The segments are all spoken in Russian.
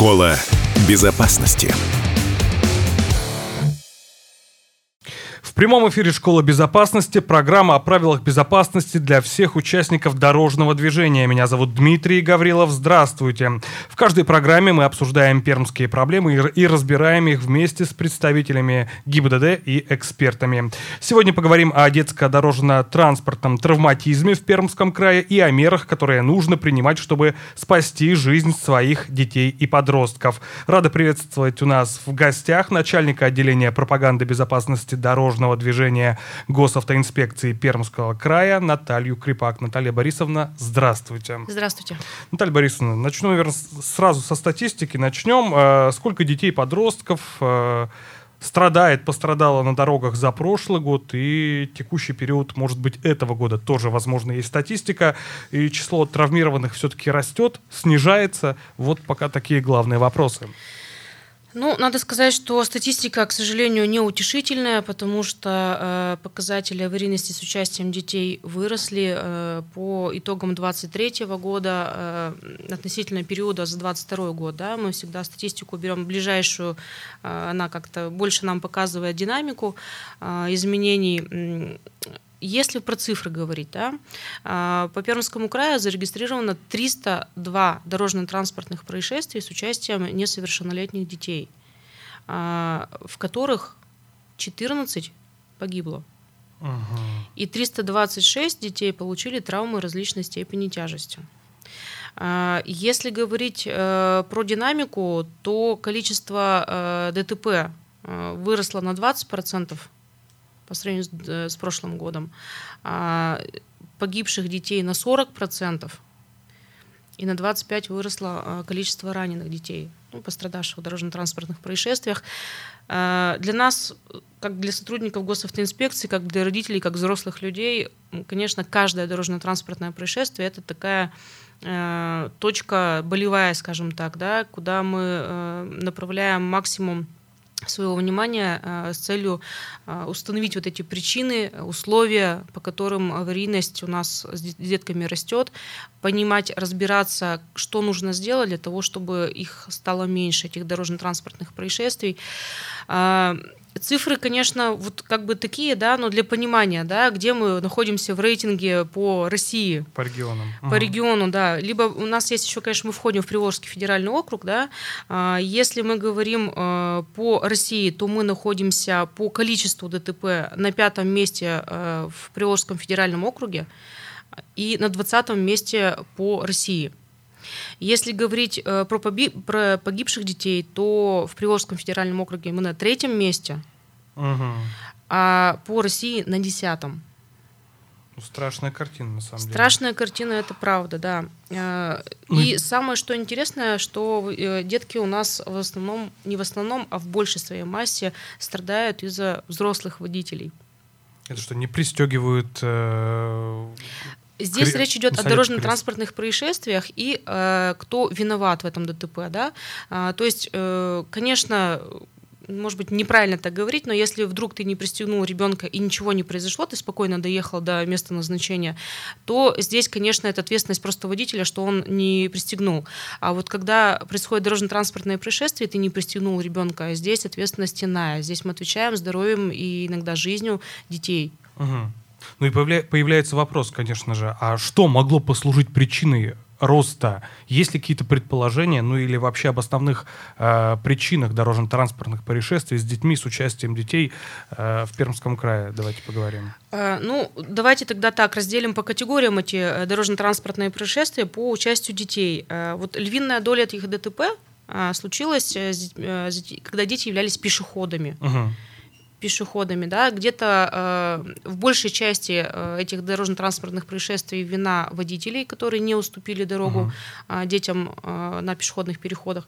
Школа безопасности. Прямом эфире «Школа безопасности» программа о правилах безопасности для всех участников дорожного движения. Меня зовут Дмитрий Гаврилов. Здравствуйте. В каждой программе мы обсуждаем пермские проблемы и разбираем их вместе с представителями ГИБДД и экспертами. Сегодня поговорим о детско-дорожно-транспортном травматизме в Пермском крае и о мерах, которые нужно принимать, чтобы спасти жизнь своих детей и подростков. Рада приветствовать у нас в гостях начальника отделения пропаганды безопасности дорожного дорожного движения госавтоинспекции Пермского края Наталью Крипак. Наталья Борисовна, здравствуйте. Здравствуйте. Наталья Борисовна, начну, наверное, сразу со статистики. Начнем. Э, сколько детей, подростков э, страдает, пострадало на дорогах за прошлый год и текущий период, может быть, этого года тоже, возможно, есть статистика, и число травмированных все-таки растет, снижается. Вот пока такие главные вопросы. Ну, надо сказать, что статистика, к сожалению, неутешительная, потому что э, показатели аварийности с участием детей выросли э, по итогам 2023 года э, относительно периода за 2022 год. Да, мы всегда статистику берем ближайшую, э, она как-то больше нам показывает динамику э, изменений если про цифры говорить, да, а, по Пермскому краю зарегистрировано 302 дорожно-транспортных происшествий с участием несовершеннолетних детей, а, в которых 14 погибло. И 326 детей получили травмы различной степени тяжести. А, если говорить э, про динамику, то количество э, ДТП э, выросло на 20% по сравнению с, э, с прошлым годом. А погибших детей на 40%, и на 25 выросло а, количество раненых детей, ну, пострадавших в дорожно-транспортных происшествиях. А, для нас, как для сотрудников госавтоинспекции, как для родителей, как взрослых людей, конечно, каждое дорожно-транспортное происшествие это такая э, точка болевая, скажем так, да, куда мы э, направляем максимум своего внимания э, с целью э, установить вот эти причины, условия, по которым аварийность у нас с детками растет, понимать, разбираться, что нужно сделать для того, чтобы их стало меньше, этих дорожно-транспортных происшествий. А, Цифры, конечно, вот как бы такие, да, но для понимания, да, где мы находимся в рейтинге по России. По регионам. По угу. региону, да. Либо у нас есть еще, конечно, мы входим в Приволжский федеральный округ, да. А, если мы говорим э, по России, то мы находимся по количеству ДТП на пятом месте э, в Приволжском федеральном округе и на двадцатом месте по России. Если говорить э, про, поби- про погибших детей, то в Приволжском федеральном округе мы на третьем месте, угу. а по России на десятом. Ну, страшная картина, на самом деле. Страшная картина, это правда, да. Э, ну и самое, что интересное, что э, детки у нас в основном, не в основном, а в большей своей массе страдают из-за взрослых водителей. Это что, не пристегивают э, Здесь Кри... речь идет о дорожно-транспортных происшествиях и э, кто виноват в этом ДТП, да. А, то есть, э, конечно, может быть, неправильно так говорить, но если вдруг ты не пристегнул ребенка и ничего не произошло, ты спокойно доехал до места назначения, то здесь, конечно, это ответственность просто водителя, что он не пристегнул. А вот когда происходит дорожно-транспортное происшествие, ты не пристегнул ребенка, здесь ответственность иная. Здесь мы отвечаем здоровьем и иногда жизнью детей. Угу. Ну и появля- появляется вопрос, конечно же, а что могло послужить причиной роста? Есть ли какие-то предположения, ну или вообще об основных э, причинах дорожно-транспортных происшествий с детьми, с участием детей э, в Пермском крае? Давайте поговорим. Э, ну, давайте тогда так, разделим по категориям эти э, дорожно-транспортные происшествия по участию детей. Э, вот львиная доля этих ДТП случилась, когда дети являлись пешеходами. Угу пешеходами, да, где-то э, в большей части э, этих дорожно-транспортных происшествий вина водителей, которые не уступили дорогу uh-huh. э, детям э, на пешеходных переходах.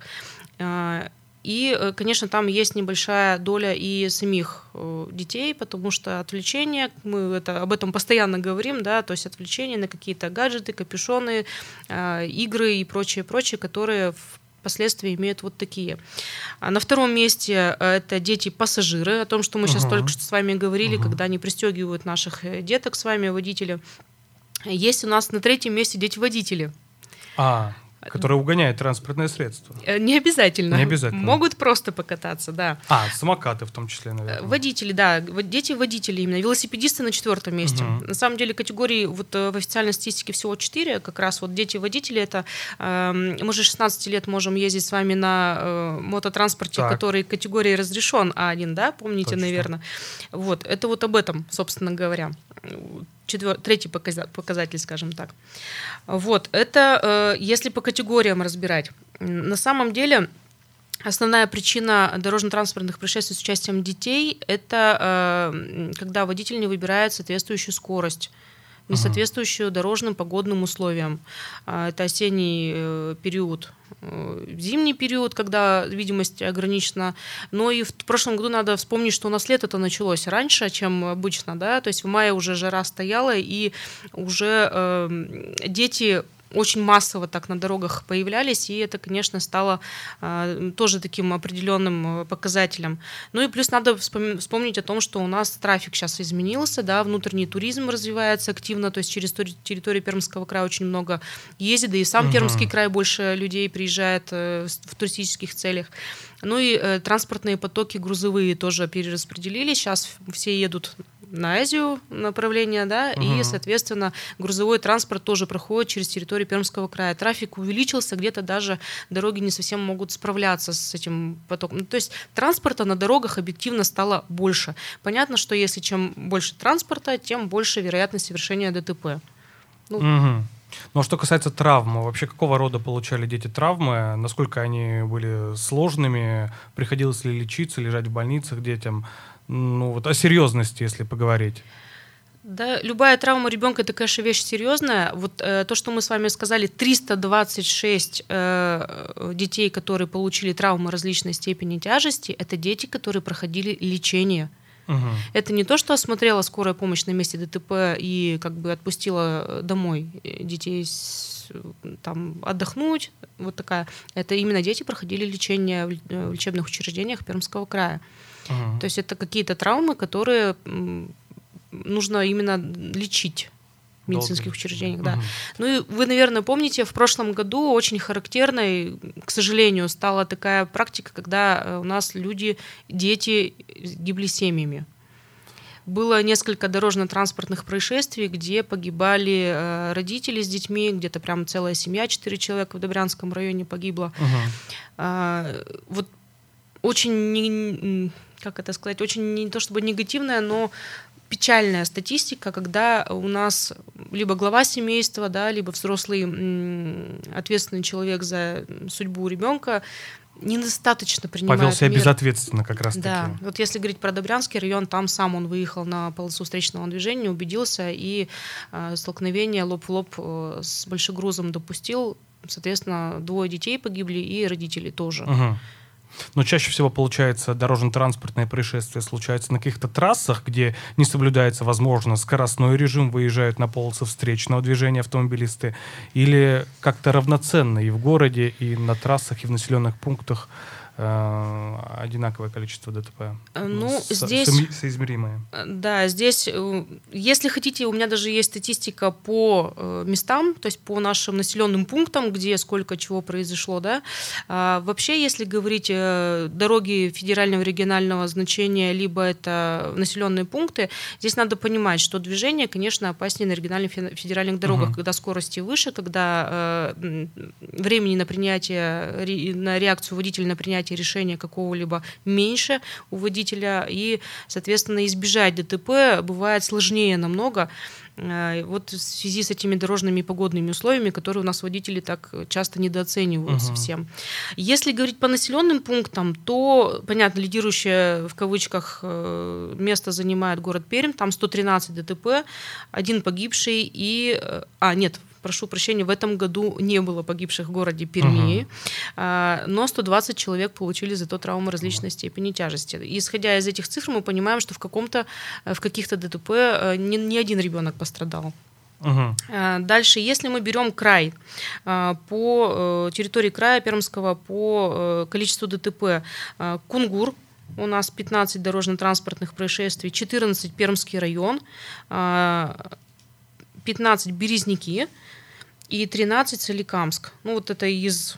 Э, и, э, конечно, там есть небольшая доля и самих э, детей, потому что отвлечение, мы это, об этом постоянно говорим, да, то есть отвлечение на какие-то гаджеты, капюшоны, э, игры и прочее, прочее, которые в последствия имеют вот такие. А на втором месте э, это дети-пассажиры, о том, что мы сейчас uh-huh. только что с вами говорили, uh-huh. когда они пристегивают наших э, деток с вами, водители. Есть у нас на третьем месте дети-водители. А, Которая угоняет транспортное средство. Э, не обязательно. Не обязательно. Могут просто покататься, да. А, самокаты в том числе, наверное. Водители, да. Дети водители именно. Велосипедисты на четвертом месте. Мгм. На самом деле категории вот э, в официальной статистике всего четыре. Как раз вот дети-водители это... эм, Мы же 16 лет можем ездить с вами на э, мототранспорте, Так. который категории разрешен А1, да? Помните, Точно. наверное. Вот. Это вот об этом, собственно говоря. Четвер... Третий показа- показатель, скажем так. Вот. Это э, если по категориям разбирать. На самом деле... Основная причина дорожно-транспортных происшествий с участием детей – это э, когда водитель не выбирает соответствующую скорость, не Ага. соответствующую дорожным погодным условиям. А, Это осенний э, период, э, зимний период, когда видимость ограничена. Но и в прошлом году надо вспомнить, что у нас лето-то началось раньше, чем обычно, да, то есть в мае уже жара стояла, и уже э, дети очень массово так на дорогах появлялись, и это, конечно, стало э, тоже таким определенным э, показателем. Ну и плюс надо вспом- вспомнить о том, что у нас трафик сейчас изменился, да, внутренний туризм развивается активно, то есть через тори- территорию Пермского края очень много ездит, да и сам Мгм. Пермский край больше людей приезжает э, в туристических целях. Ну и э, транспортные потоки грузовые тоже перераспределились. Сейчас все едут на Азию направление, да, Мгм. и, соответственно, грузовой транспорт тоже проходит через территорию Пермского края. Трафик увеличился, где-то даже дороги не совсем могут справляться с этим потоком. Ну, то есть транспорта на дорогах объективно стало больше. Понятно, что если чем больше транспорта, тем больше вероятность совершения ДТП. Ну, Мгм. Ну а что касается травм, вообще какого рода получали дети травмы? Насколько они были сложными? Приходилось ли лечиться, лежать в больницах детям? Ну вот о серьезности, если поговорить. Да, любая травма ребенка это, конечно, вещь серьезная. Вот э, то, что мы с вами сказали, 326 э, детей, которые получили травмы различной степени тяжести, это дети, которые проходили лечение. Мгм. Это не то, что осмотрела скорая помощь на месте ДТП и как бы отпустила домой детей с- там отдохнуть, вот такая. Это именно дети проходили лечение в э, в лечебных учреждениях Пермского края. Мгм. То есть это какие-то травмы, которые нужно именно лечить в медицинских Долго. учреждениях, да. Мгм. Ну и вы, наверное, помните, в прошлом году очень характерной, к сожалению, стала такая практика, когда э, у нас люди, дети гибли семьями. Было несколько дорожно-транспортных происшествий, где погибали э, родители с детьми, где-то прям целая семья, четыре человека в Добрянском районе погибло. Мгм. А, вот очень, как это сказать, очень не то чтобы негативная, но печальная статистика, когда у нас либо глава семейства, да, либо взрослый ответственный человек за судьбу ребенка недостаточно принимает Повел себя меры. безответственно как раз Да, таки. вот если говорить про Добрянский район, там сам он выехал на полосу встречного движения, убедился и э, столкновение лоб в лоб э, с большегрузом допустил. Соответственно, двое детей погибли и родители тоже. Мгм. Но чаще всего, получается, дорожно-транспортные происшествия случаются на каких-то трассах, где не соблюдается, возможно, скоростной режим, выезжают на полосы встречного движения автомобилисты, или как-то равноценно и в городе, и на трассах, и в населенных пунктах одинаковое количество ДТП? Э, ну, Со- здесь- соми- Соизмеримое. Э, Да, здесь, э, если хотите, у меня даже есть статистика по э, местам, то есть по нашим населенным пунктам, где сколько чего произошло, да. А, Вообще, если говорить э, дороги федерального регионального значения, либо это населенные пункты, здесь надо понимать, что движение, конечно, опаснее на региональных фе- федеральных дорогах, Мгм. когда скорости выше, когда э, времени на принятие, на реакцию водителя на принятие решения какого-либо меньше у водителя, и, соответственно, избежать ДТП бывает сложнее намного. Э, Вот в связи с этими дорожными и погодными условиями, которые у нас водители так часто недооценивают Мгм. совсем. Если говорить по населенным пунктам, то, понятно, лидирующее в кавычках э, место занимает город Пермь, там 113 ДТП, один погибший и... э, А, нет, прошу прощения, в этом году не было погибших в городе Перми, а, но 120 человек получили зато травмы различной степени тяжести. И исходя из этих цифр, мы понимаем, что в, каком-то, э, в каких-то ДТП э, ни, ни один ребенок пострадал. А, Дальше, если мы берем край, а, по э, территории края Пермского, по количеству ДТП, Кунгур, у нас 15 дорожно-транспортных происшествий, 14 Пермский район, а, 15 Березники, и 13 Соликамск. Ну, вот это из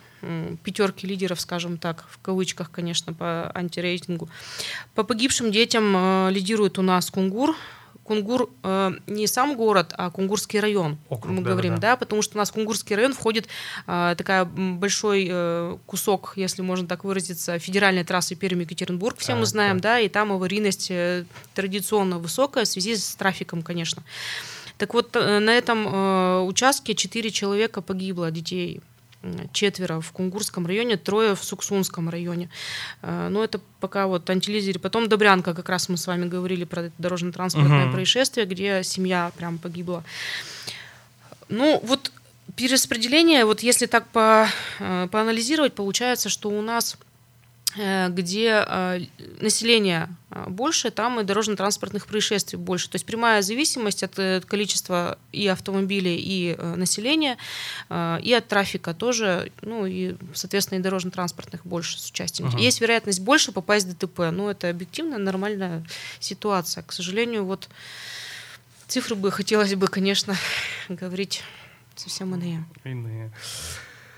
пятерки лидеров, скажем так, в кавычках, конечно, по антирейтингу. По погибшим детям э, лидирует у нас Кунгур, Кунгур э, не сам город, а Кунгурский район, Округ, мы да, говорим, да, да. да, потому что у нас Кунгурский район входит э, такая большой э, кусок, если можно так выразиться, федеральной трассы Пермь-Екатеринбург, все а, мы знаем, да. да, и там аварийность э, традиционно высокая в связи с трафиком, конечно. Так вот, э, на этом э, участке четыре человека погибло, детей четверо в Кунгурском районе, трое в Суксунском районе. Э, но это пока вот антилизери. Потом Добрянка, как раз мы с вами говорили про дорожно-транспортное угу. происшествие, где семья прям погибла. Ну, вот перераспределение, вот если так по, поанализировать, получается, что у нас где э, население э, больше, там и дорожно-транспортных происшествий больше. То есть прямая зависимость от количества и автомобилей, и населения, и от трафика тоже, ну и, соответственно, и дорожно-транспортных больше с участием. Uh-huh. Есть вероятность больше попасть в ДТП, но это объективно нормальная ситуация. К сожалению, вот цифры бы хотелось бы, конечно, говорить совсем иные. Иные.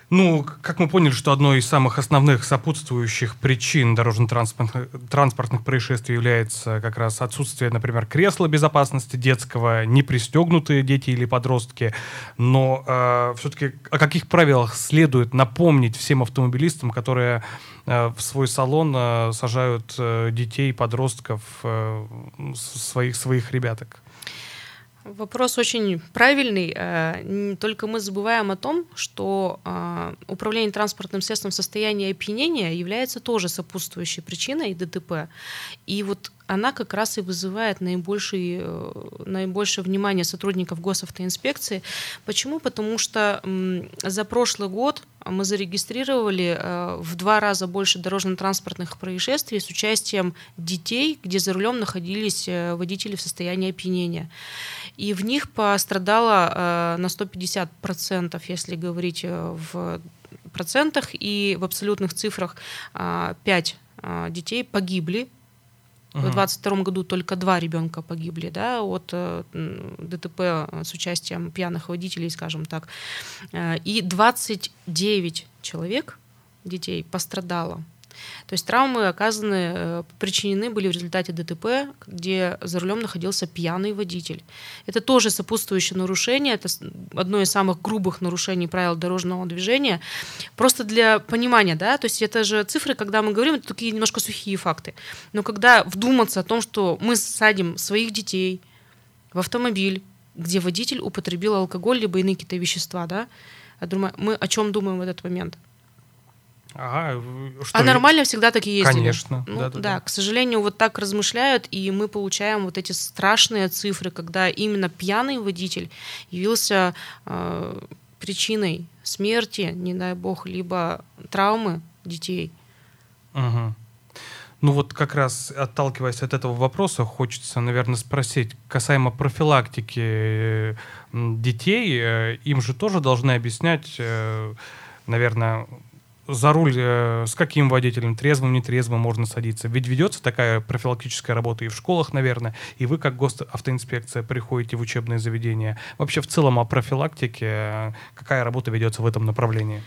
Ну, как мы поняли, что одной из самых основных сопутствующих причин дорожно-транспортных транспортных происшествий является как раз отсутствие, например, кресла безопасности детского, не пристегнутые дети или подростки. Но э, все-таки о каких правилах следует напомнить всем автомобилистам, которые э, в свой салон э, сажают э, детей, подростков, э, своих, своих ребяток? Вопрос очень правильный. Э, только мы забываем о том, что э, управление транспортным средством в состоянии опьянения является тоже сопутствующей причиной ДТП. И вот она как раз и вызывает наибольшее, э, наибольшее внимание сотрудников госавтоинспекции. Почему? Потому что за прошлый год мы зарегистрировали в два раза больше дорожно-транспортных происшествий с участием детей, где за рулем находились водители в состоянии опьянения и в них пострадало э, на 150%, если говорить э, в процентах, и в абсолютных цифрах 5 э, детей погибли в 2022 году только два ребенка погибли да, от ДТП с участием пьяных водителей, скажем так. И 29 человек, детей, пострадало то есть травмы оказаны, э, причинены были в результате ДТП, где за рулем находился пьяный водитель. Это тоже сопутствующее нарушение, это одно из самых грубых нарушений правил дорожного движения. Просто для понимания, да, то есть это же цифры, когда мы говорим, это такие немножко сухие факты. Но когда вдуматься о том, что мы садим своих детей в автомобиль, где водитель употребил алкоголь либо иные какие-то вещества, да, мы о чем думаем в этот момент? Ага, что а нормально всегда такие ездили? Конечно. Ну, да, да, да, к сожалению, вот так размышляют, и мы получаем вот эти страшные цифры, когда именно пьяный водитель явился э, причиной смерти, не дай бог, либо травмы детей. Угу. Ну вот как раз отталкиваясь от этого вопроса, хочется, наверное, спросить касаемо профилактики детей. Э, им же тоже должны объяснять, э, наверное, за руль э, с каким водителем, трезвым, нетрезвым можно садиться. Ведь ведется такая профилактическая работа и в школах, наверное, и вы, как госавтоинспекция, приходите в учебные заведения. Вообще, в целом, о профилактике, э, какая работа ведется в этом направлении?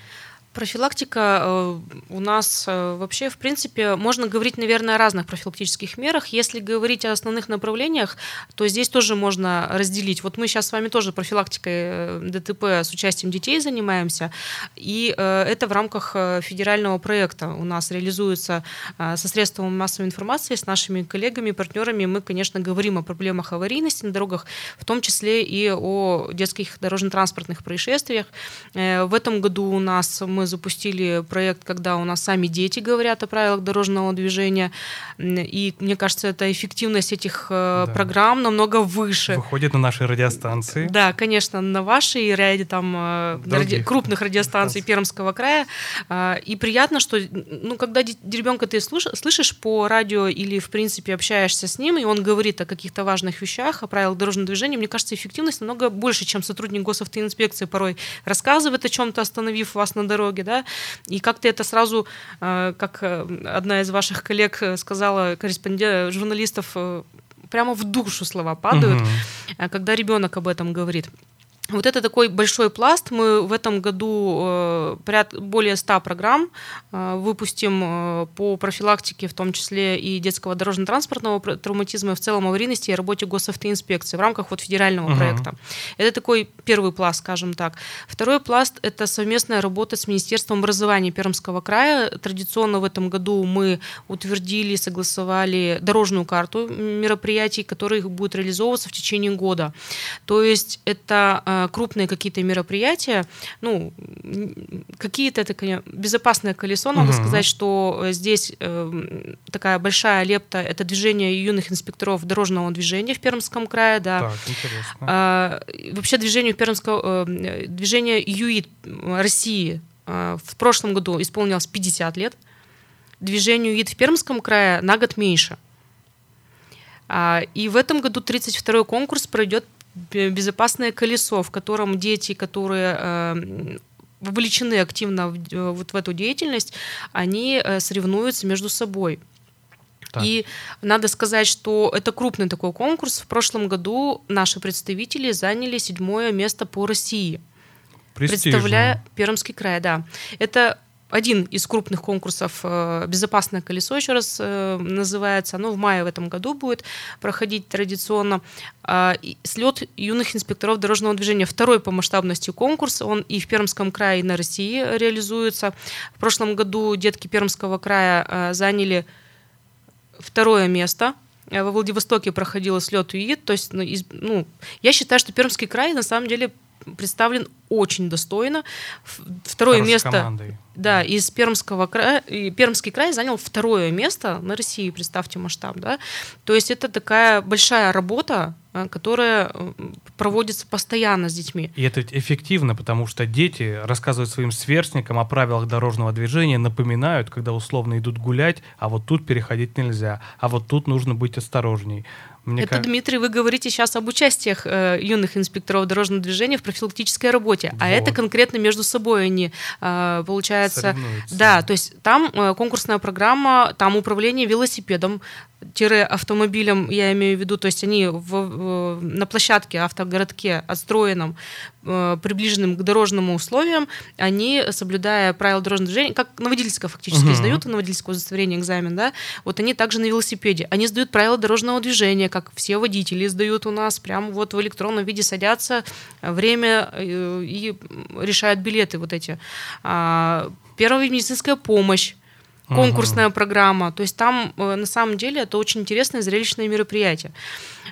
Профилактика э, у нас э, вообще, в принципе, можно говорить, наверное, о разных профилактических мерах. Если говорить о основных направлениях, то здесь тоже можно разделить. Вот мы сейчас с вами тоже профилактикой э, ДТП с участием детей занимаемся, и это в рамках федерального проекта у нас реализуется со средством массовой информации, с нашими коллегами, партнерами. Мы, конечно, говорим о проблемах аварийности на дорогах, в том числе и о детских дорожно-транспортных происшествиях. В этом году у нас мы мы запустили проект, когда у нас сами дети говорят о правилах дорожного движения. И мне кажется, эта эффективность этих э, да. программ намного выше. Выходит на наши радиостанции. Да, конечно, на ваши и ряде там э, ради... крупных радиостанций Пермского края. А, и приятно, что ну, когда ребенка ты слышишь по радио или, в принципе, общаешься с ним, и он говорит о каких-то важных вещах, о правилах дорожного движения, мне кажется, эффективность намного больше, чем сотрудник госавтоинспекции порой рассказывает о чем-то, остановив вас на дороге дороге, да, и как-то это сразу, э, как э, одна из ваших коллег э, сказала, корреспондент журналистов, прямо в душу слова падают, угу. когда ребенок об этом говорит. Вот это такой большой пласт. Мы в этом году э, более 100 программ э, выпустим э, по профилактике, в том числе и детского дорожно-транспортного травматизма, и в целом аварийности и работе госавтоинспекции в рамках вот федерального uh-huh. проекта. Это такой первый пласт, скажем так. Второй пласт – это совместная работа с Министерством образования Пермского края. Традиционно в этом году мы утвердили, согласовали дорожную карту мероприятий, которые будут реализовываться в течение года. То есть это крупные какие-то мероприятия, ну, какие-то это, конечно, безопасное колесо, надо угу. сказать, что э, здесь э, такая большая лепта, это движение юных инспекторов дорожного движения в Пермском крае, да. Так, интересно. А, вообще движению Пермского, э, движение ЮИД России э, в прошлом году исполнилось 50 лет, движению ЮИД в Пермском крае на год меньше. А, и в этом году 32-й конкурс пройдет безопасное колесо, в котором дети, которые э, вовлечены активно в, э, вот в эту деятельность, они э, соревнуются между собой. Так. И надо сказать, что это крупный такой конкурс. В прошлом году наши представители заняли седьмое место по России. Представляя Пермский край, да. Это один из крупных конкурсов э, «Безопасное колесо», еще раз э, называется. Оно в мае в этом году будет проходить традиционно. А, слет юных инспекторов дорожного движения. Второй по масштабности конкурс. Он и в Пермском крае, и на России реализуется. В прошлом году детки Пермского края э, заняли второе место во Владивостоке проходил слет УИД. То есть, ну, из, ну, я считаю, что Пермский край на самом деле представлен очень достойно. Второе Хорошей место. Командой. Да, из Пермского края, Пермский край занял второе место на России, представьте масштаб, да. То есть это такая большая работа, э, которая э, проводится постоянно с детьми. И это эффективно, потому что дети рассказывают своим сверстникам о правилах дорожного движения, напоминают, когда условно идут гулять, а вот тут переходить нельзя, а вот тут нужно быть осторожней. Мне это, как... Дмитрий, вы говорите сейчас об участиях э, юных инспекторов дорожного движения в профилактической работе, вот. а это конкретно между собой они, э, получается, да, то есть там э, конкурсная программа, там управление велосипедом, автомобилем, я имею в виду, то есть они в, на площадке, автогородке, отстроенном, э, приближенным к дорожным условиям, они, соблюдая правила дорожного движения, как на водительское фактически uh-huh. сдают, на водительское удостоверение экзамен, да, вот они также на велосипеде, они сдают правила дорожного движения, как все водители сдают у нас, прямо вот в электронном виде садятся, время э, и решают билеты вот эти. А, первая медицинская помощь, конкурсная uh-huh. программа. То есть там э, на самом деле это очень интересное зрелищное мероприятие.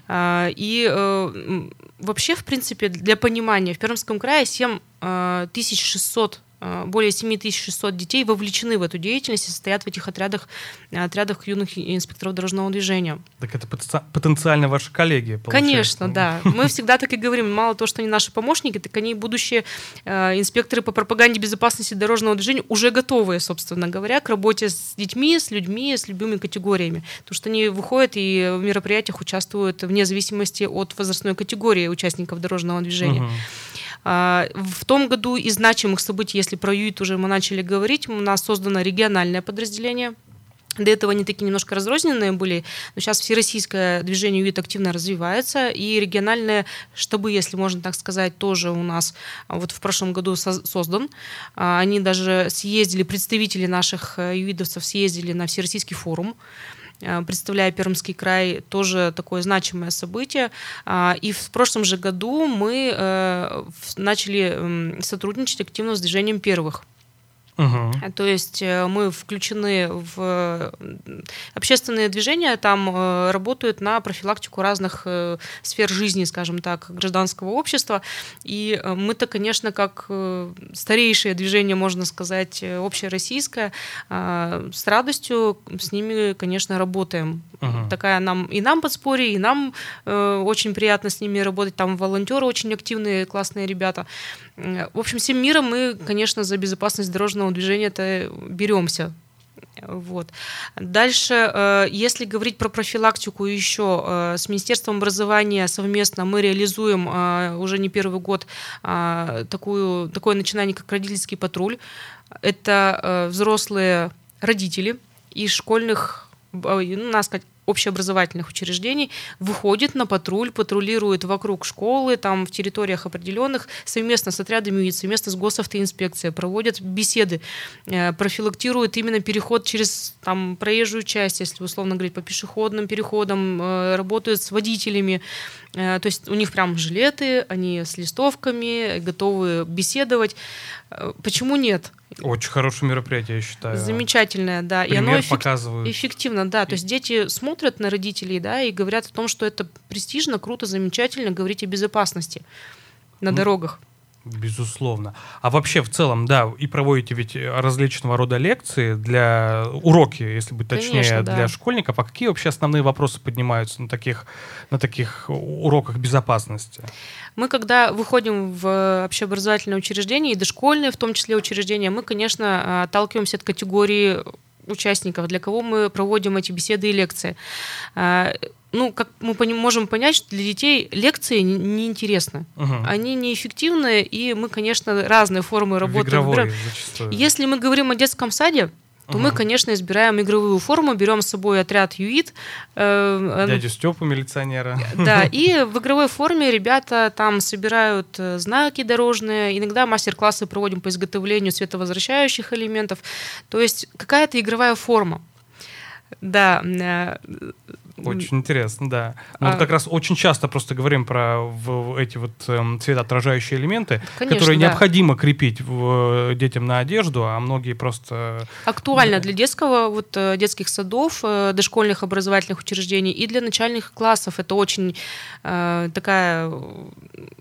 А, и э, вообще, в принципе, для понимания, в Пермском крае 7600 Э, более 7600 детей вовлечены в эту деятельность и состоят в этих отрядах, э, отрядах юных инспекторов дорожного движения. Так это потенциально ваши коллеги, получается. Конечно, да. Мы всегда так и говорим. Мало того, что они наши помощники, так они будущие э, инспекторы по пропаганде безопасности дорожного движения уже готовые, собственно говоря, к работе с детьми, с людьми, с любыми категориями. Потому что они выходят и в мероприятиях участвуют вне зависимости от возрастной категории участников дорожного движения. Угу. А, в том году из значимых событий, если про ЮИТ уже мы начали говорить, у нас создано региональное подразделение до этого они такие немножко разрозненные были, но сейчас всероссийское движение ЮИТ активно развивается, и региональные штабы, если можно так сказать, тоже у нас вот в прошлом году создан. А, они даже съездили, представители наших э, ЮИДовцев съездили на Всероссийский форум представляя Пермский край, тоже такое значимое событие. А, и в прошлом же году мы э, начали сотрудничать активно с движением первых. Угу. То есть э, мы включены в общественные движения, там э, работают на профилактику разных э, сфер жизни, скажем так, гражданского общества. И мы-то, конечно, как старейшее движение, можно сказать, общероссийское, с радостью с ними, конечно, работаем. Угу. Такая нам и нам подспорье, и нам очень приятно с ними работать. Там волонтеры очень активные, классные ребята. В общем, всем миром мы, конечно, за безопасность дорожного движения-то беремся. Вот. Дальше, э, если говорить про профилактику еще, э, с Министерством образования совместно мы реализуем э, уже не первый год такую, такое начинание, как родительский патруль. Это взрослые родители из школьных, ну, нас общеобразовательных учреждений выходит на патруль, патрулирует вокруг школы, там в территориях определенных, совместно с отрядами МИИ, совместно с госавтоинспекцией, проводят беседы, э, профилактируют именно переход через там, проезжую часть, если условно говорить, по пешеходным переходам, э, работают с водителями, э, то есть у них прям жилеты, они с листовками, готовы беседовать. Почему нет? Очень хорошее мероприятие, я считаю. Замечательное, да. Пример и оно эффек... показывают. эффективно, да. То есть дети смотрят на родителей, да, и говорят о том, что это престижно, круто, замечательно говорить о безопасности на ну, дорогах. Безусловно. А вообще в целом, да, и проводите ведь различного рода лекции для уроки, если быть точнее, Конечно, да. для школьников. А какие вообще основные вопросы поднимаются на таких, на таких уроках безопасности? Мы, когда выходим в общеобразовательное учреждение, и дошкольные в том числе учреждения, мы, конечно, отталкиваемся от категории участников, для кого мы проводим эти беседы и лекции. Ну, как мы можем понять, что для детей лекции неинтересны. Не угу. Они неэффективны, и мы, конечно, разные формы работы Игровой, выбираем. Зачастую. Если мы говорим о детском саде, то угу. мы, конечно, избираем игровую форму, берем с собой отряд ЮИТ. Э, Дядю Степу, милиционера. Да, и в игровой форме ребята там собирают э, знаки дорожные, иногда мастер-классы проводим по изготовлению световозвращающих элементов. То есть какая-то игровая форма. Да, э, очень интересно, да. Мы а... вот как раз очень часто просто говорим про в, эти вот э, цветоотражающие элементы, Конечно, которые да. необходимо крепить в, детям на одежду, а многие просто... Актуально да. для детского, вот э, детских садов, э, дошкольных образовательных учреждений и для начальных классов. Это очень э, такая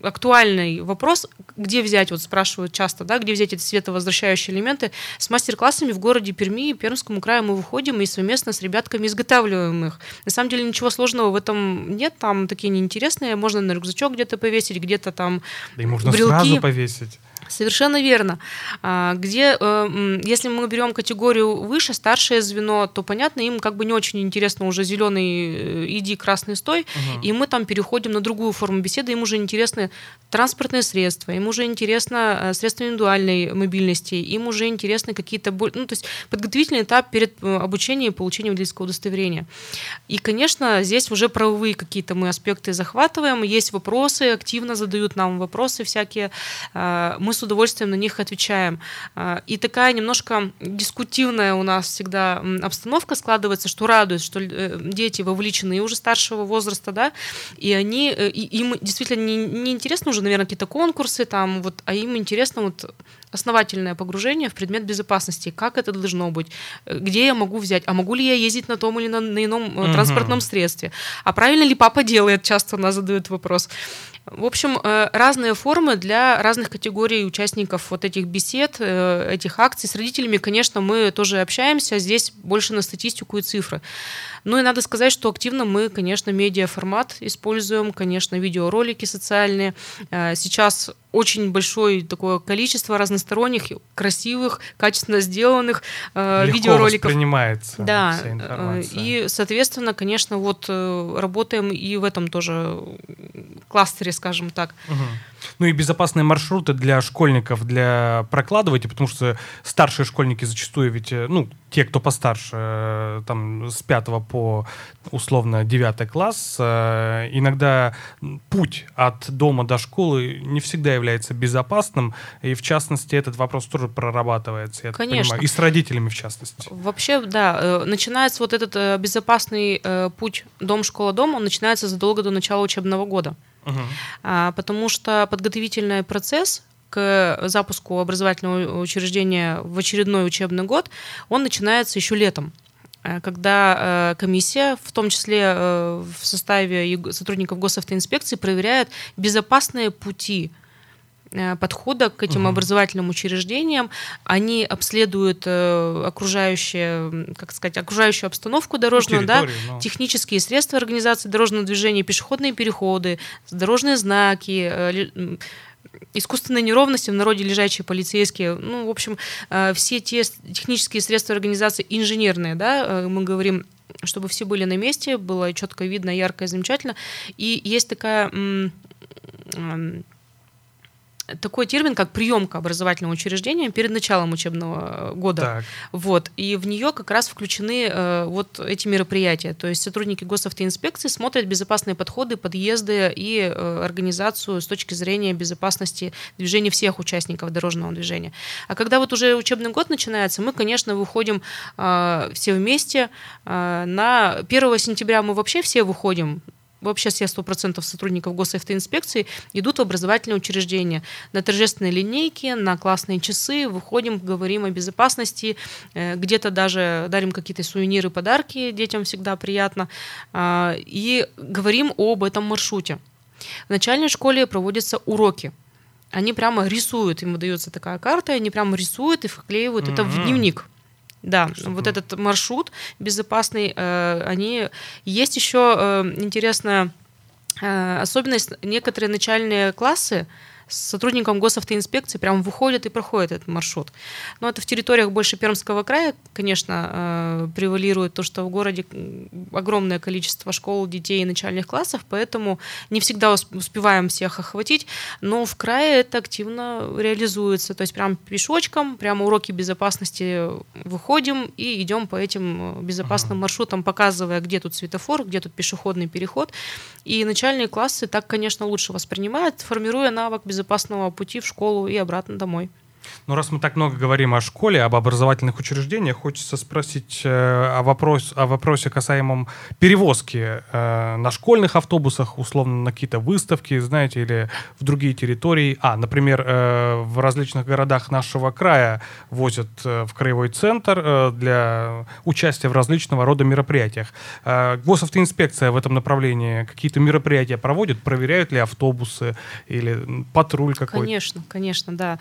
актуальный вопрос, где взять, вот спрашивают часто, да, где взять эти световозвращающие элементы. С мастер-классами в городе Перми, Пермскому краю мы выходим и совместно с ребятками изготавливаем их. На самом деле ничего сложного в этом нет, там такие неинтересные, можно на рюкзачок где-то повесить, где-то там Да и можно брелки. сразу повесить. Совершенно верно. А, где, э, если мы берем категорию выше, старшее звено, то понятно, им как бы не очень интересно уже зеленый э, иди, красный стой, угу. и мы там переходим на другую форму беседы, им уже интересны транспортные средства, им уже интересно э, средства индивидуальной мобильности, им уже интересны какие-то, ну то есть подготовительный этап перед обучением и получением водительского удостоверения. И, конечно, здесь уже правовые какие-то мы аспекты захватываем, есть вопросы, активно задают нам вопросы всякие, мы с удовольствием на них отвечаем. А, и такая немножко дискутивная у нас всегда обстановка складывается, что радует, что э, дети вовлечены и уже старшего возраста, да, и они, э, и им действительно не, не интересно уже, наверное, какие-то конкурсы там, вот, а им интересно вот основательное погружение в предмет безопасности, как это должно быть, где я могу взять, а могу ли я ездить на том или на, на ином угу. транспортном средстве, а правильно ли папа делает, часто у нас задают вопрос. В общем, э, разные формы для разных категорий участников вот этих бесед, э, этих акций. С родителями, конечно, мы тоже общаемся, здесь больше на статистику и цифры. Ну и надо сказать, что активно мы, конечно, медиаформат используем, конечно, видеоролики социальные. Сейчас очень большое такое количество разносторонних, красивых, качественно сделанных э, Легко видеороликов. воспринимается да, вся информация. И, соответственно, конечно, вот э, работаем и в этом тоже кластере, скажем так. Угу. Ну и безопасные маршруты для школьников, для прокладывайте, потому что старшие школьники зачастую ведь, э, ну, те, кто постарше, э, там, с 5 по, условно, 9 класс, э, иногда путь от дома до школы не всегда является безопасным, и, в частности, этот вопрос тоже прорабатывается, я Конечно. понимаю, и с родителями, в частности. Вообще, да, начинается вот этот безопасный путь дом-школа-дом, он начинается задолго до начала учебного года. Угу. Потому что подготовительный процесс к запуску образовательного учреждения в очередной учебный год, он начинается еще летом э, когда э, комиссия, в том числе э, в составе сотрудников госавтоинспекции, проверяет безопасные пути подхода к этим угу. образовательным учреждениям. Они обследуют э, окружающее, как сказать, окружающую обстановку дорожную, да, но... технические средства организации дорожного движения, пешеходные переходы, дорожные знаки, э, искусственные неровности, в народе лежачие полицейские, ну, в общем, все те технические средства организации инженерные, да, мы говорим, чтобы все были на месте, было четко видно, ярко и замечательно. И есть такая такой термин, как приемка образовательного учреждения перед началом учебного года. Так. Вот. И в нее как раз включены э, вот эти мероприятия. То есть сотрудники госавтоинспекции смотрят безопасные подходы, подъезды и э, организацию с точки зрения безопасности движения всех участников дорожного движения. А когда вот уже учебный год начинается, мы, конечно, выходим э, все вместе. Э, на 1 сентября мы вообще все выходим вообще все 100% сотрудников госавтоинспекции идут в образовательные учреждения. На торжественные линейки, на классные часы выходим, говорим о безопасности, э, где-то даже дарим какие-то сувениры, подарки, детям всегда приятно, а, и говорим об этом маршруте. В начальной школе проводятся уроки. Они прямо рисуют, им выдается такая карта, они прямо рисуют и вклеивают mm-hmm. это в дневник. Да, Что вот этот маршрут безопасный, э, они есть еще э, интересная э, особенность. Некоторые начальные классы с сотрудником госавтоинспекции прям выходят и проходят этот маршрут. Но это в территориях больше Пермского края, конечно, э, превалирует то, что в городе огромное количество школ, детей и начальных классов, поэтому не всегда успеваем всех охватить, но в крае это активно реализуется. То есть прям пешочком, прямо уроки безопасности выходим и идем по этим безопасным маршрутам, показывая, где тут светофор, где тут пешеходный переход. И начальные классы так, конечно, лучше воспринимают, формируя навык безопасности безопасного пути в школу и обратно домой. Ну, раз мы так много говорим о школе, об образовательных учреждениях, хочется спросить э, о, вопрос, о вопросе касаемом перевозки э, на школьных автобусах, условно, на какие-то выставки, знаете, или в другие территории. А, например, э, в различных городах нашего края возят э, в краевой центр э, для участия в различного рода мероприятиях. Э, госавтоинспекция в этом направлении какие-то мероприятия проводит, проверяют ли автобусы или патруль какой-то? Конечно, конечно, да.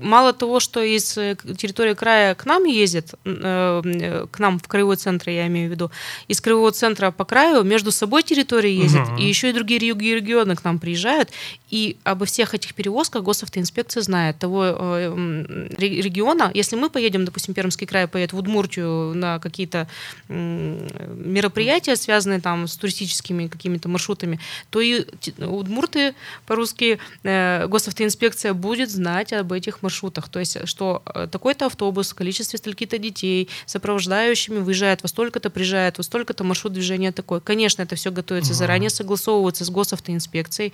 Мало того, что из э, территории края к нам ездит, э, к нам в краевой центр, я имею в виду, из краевого центра по краю между собой территории ездят, угу. и еще и другие регионы к нам приезжают, и обо всех этих перевозках госавтоинспекция знает того э, региона. Если мы поедем, допустим, Пермский край поедет в Удмуртию на какие-то мероприятия, связанные там с туристическими какими-то маршрутами, то и удмурты по-русски госавтоинспекция будет знать об этих этих маршрутах. То есть, что э, такой-то автобус в количестве столько-то детей сопровождающими выезжает во столько-то, приезжает во столько-то, маршрут движения такой. Конечно, это все готовится угу. заранее, согласовывается с госавтоинспекцией.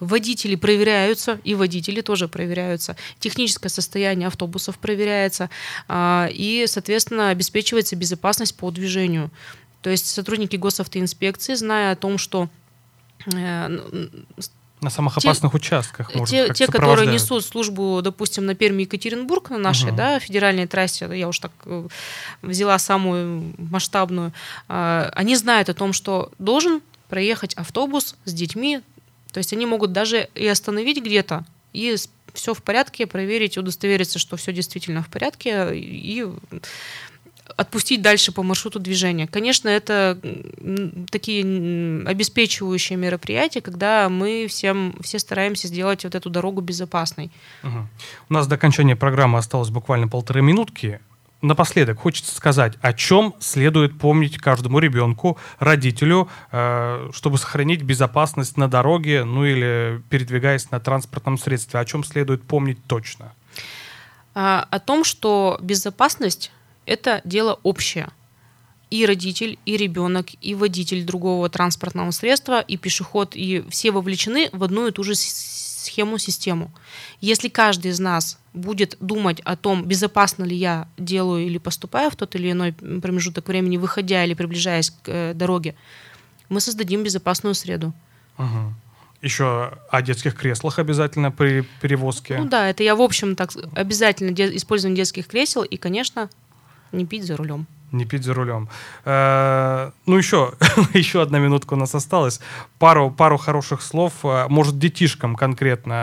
Водители проверяются, и водители тоже проверяются. Техническое состояние автобусов проверяется, а, и, соответственно, обеспечивается безопасность по движению. То есть сотрудники госавтоинспекции, зная о том, что э, на самых опасных те, участках, может, Те, те которые несут службу, допустим, на Перми Екатеринбург, на нашей угу. да, федеральной трассе, я уж так э, взяла самую масштабную, а, они знают о том, что должен проехать автобус с детьми, то есть они могут даже и остановить где-то, и все в порядке, проверить, удостовериться, что все действительно в порядке, и отпустить дальше по маршруту движения. Конечно, это такие обеспечивающие мероприятия, когда мы всем, все стараемся сделать вот эту дорогу безопасной. Угу. У нас до окончания программы осталось буквально полторы минутки. Напоследок хочется сказать, о чем следует помнить каждому ребенку, родителю, э, чтобы сохранить безопасность на дороге, ну или передвигаясь на транспортном средстве. О чем следует помнить точно? А, о том, что безопасность это дело общее. И родитель, и ребенок, и водитель другого транспортного средства, и пешеход, и все вовлечены в одну и ту же схему, систему. Если каждый из нас будет думать о том, безопасно ли я делаю или поступаю в тот или иной промежуток времени, выходя или приближаясь к э, дороге, мы создадим безопасную среду. Угу. Еще о детских креслах обязательно при перевозке. Ну да, это я в общем так обязательно де- использование детских кресел и, конечно, не пить за рулем. Не пить за рулем. Э, ну, еще, еще одна минутка у нас осталась. Пару, пару хороших слов. Э, может, детишкам конкретно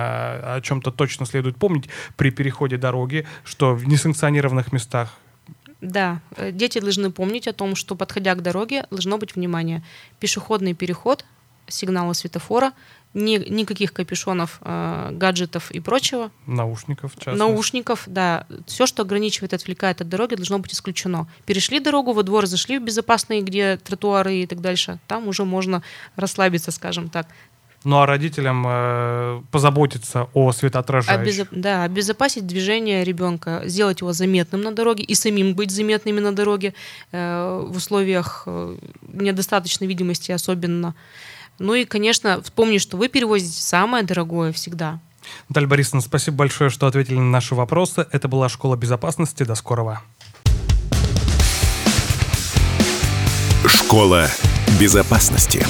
о чем-то точно следует помнить при переходе дороги, что в несанкционированных местах да, э, дети должны помнить о том, что подходя к дороге, должно быть внимание. Пешеходный переход, сигналы светофора, ни, никаких капюшонов, э, гаджетов и прочего. Наушников, в Наушников, да. Все, что ограничивает, отвлекает от дороги, должно быть исключено. Перешли дорогу во двор, зашли в безопасные, где тротуары и так дальше, там уже можно расслабиться, скажем так. Ну а родителям э, позаботиться о светоотражающих. Обезо... Да, обезопасить движение ребенка, сделать его заметным на дороге и самим быть заметными на дороге э, в условиях э, недостаточной видимости особенно. Ну и, конечно, вспомнить, что вы перевозите самое дорогое всегда. Наталья Борисовна, спасибо большое, что ответили на наши вопросы. Это была «Школа безопасности». До скорого. Школа безопасности.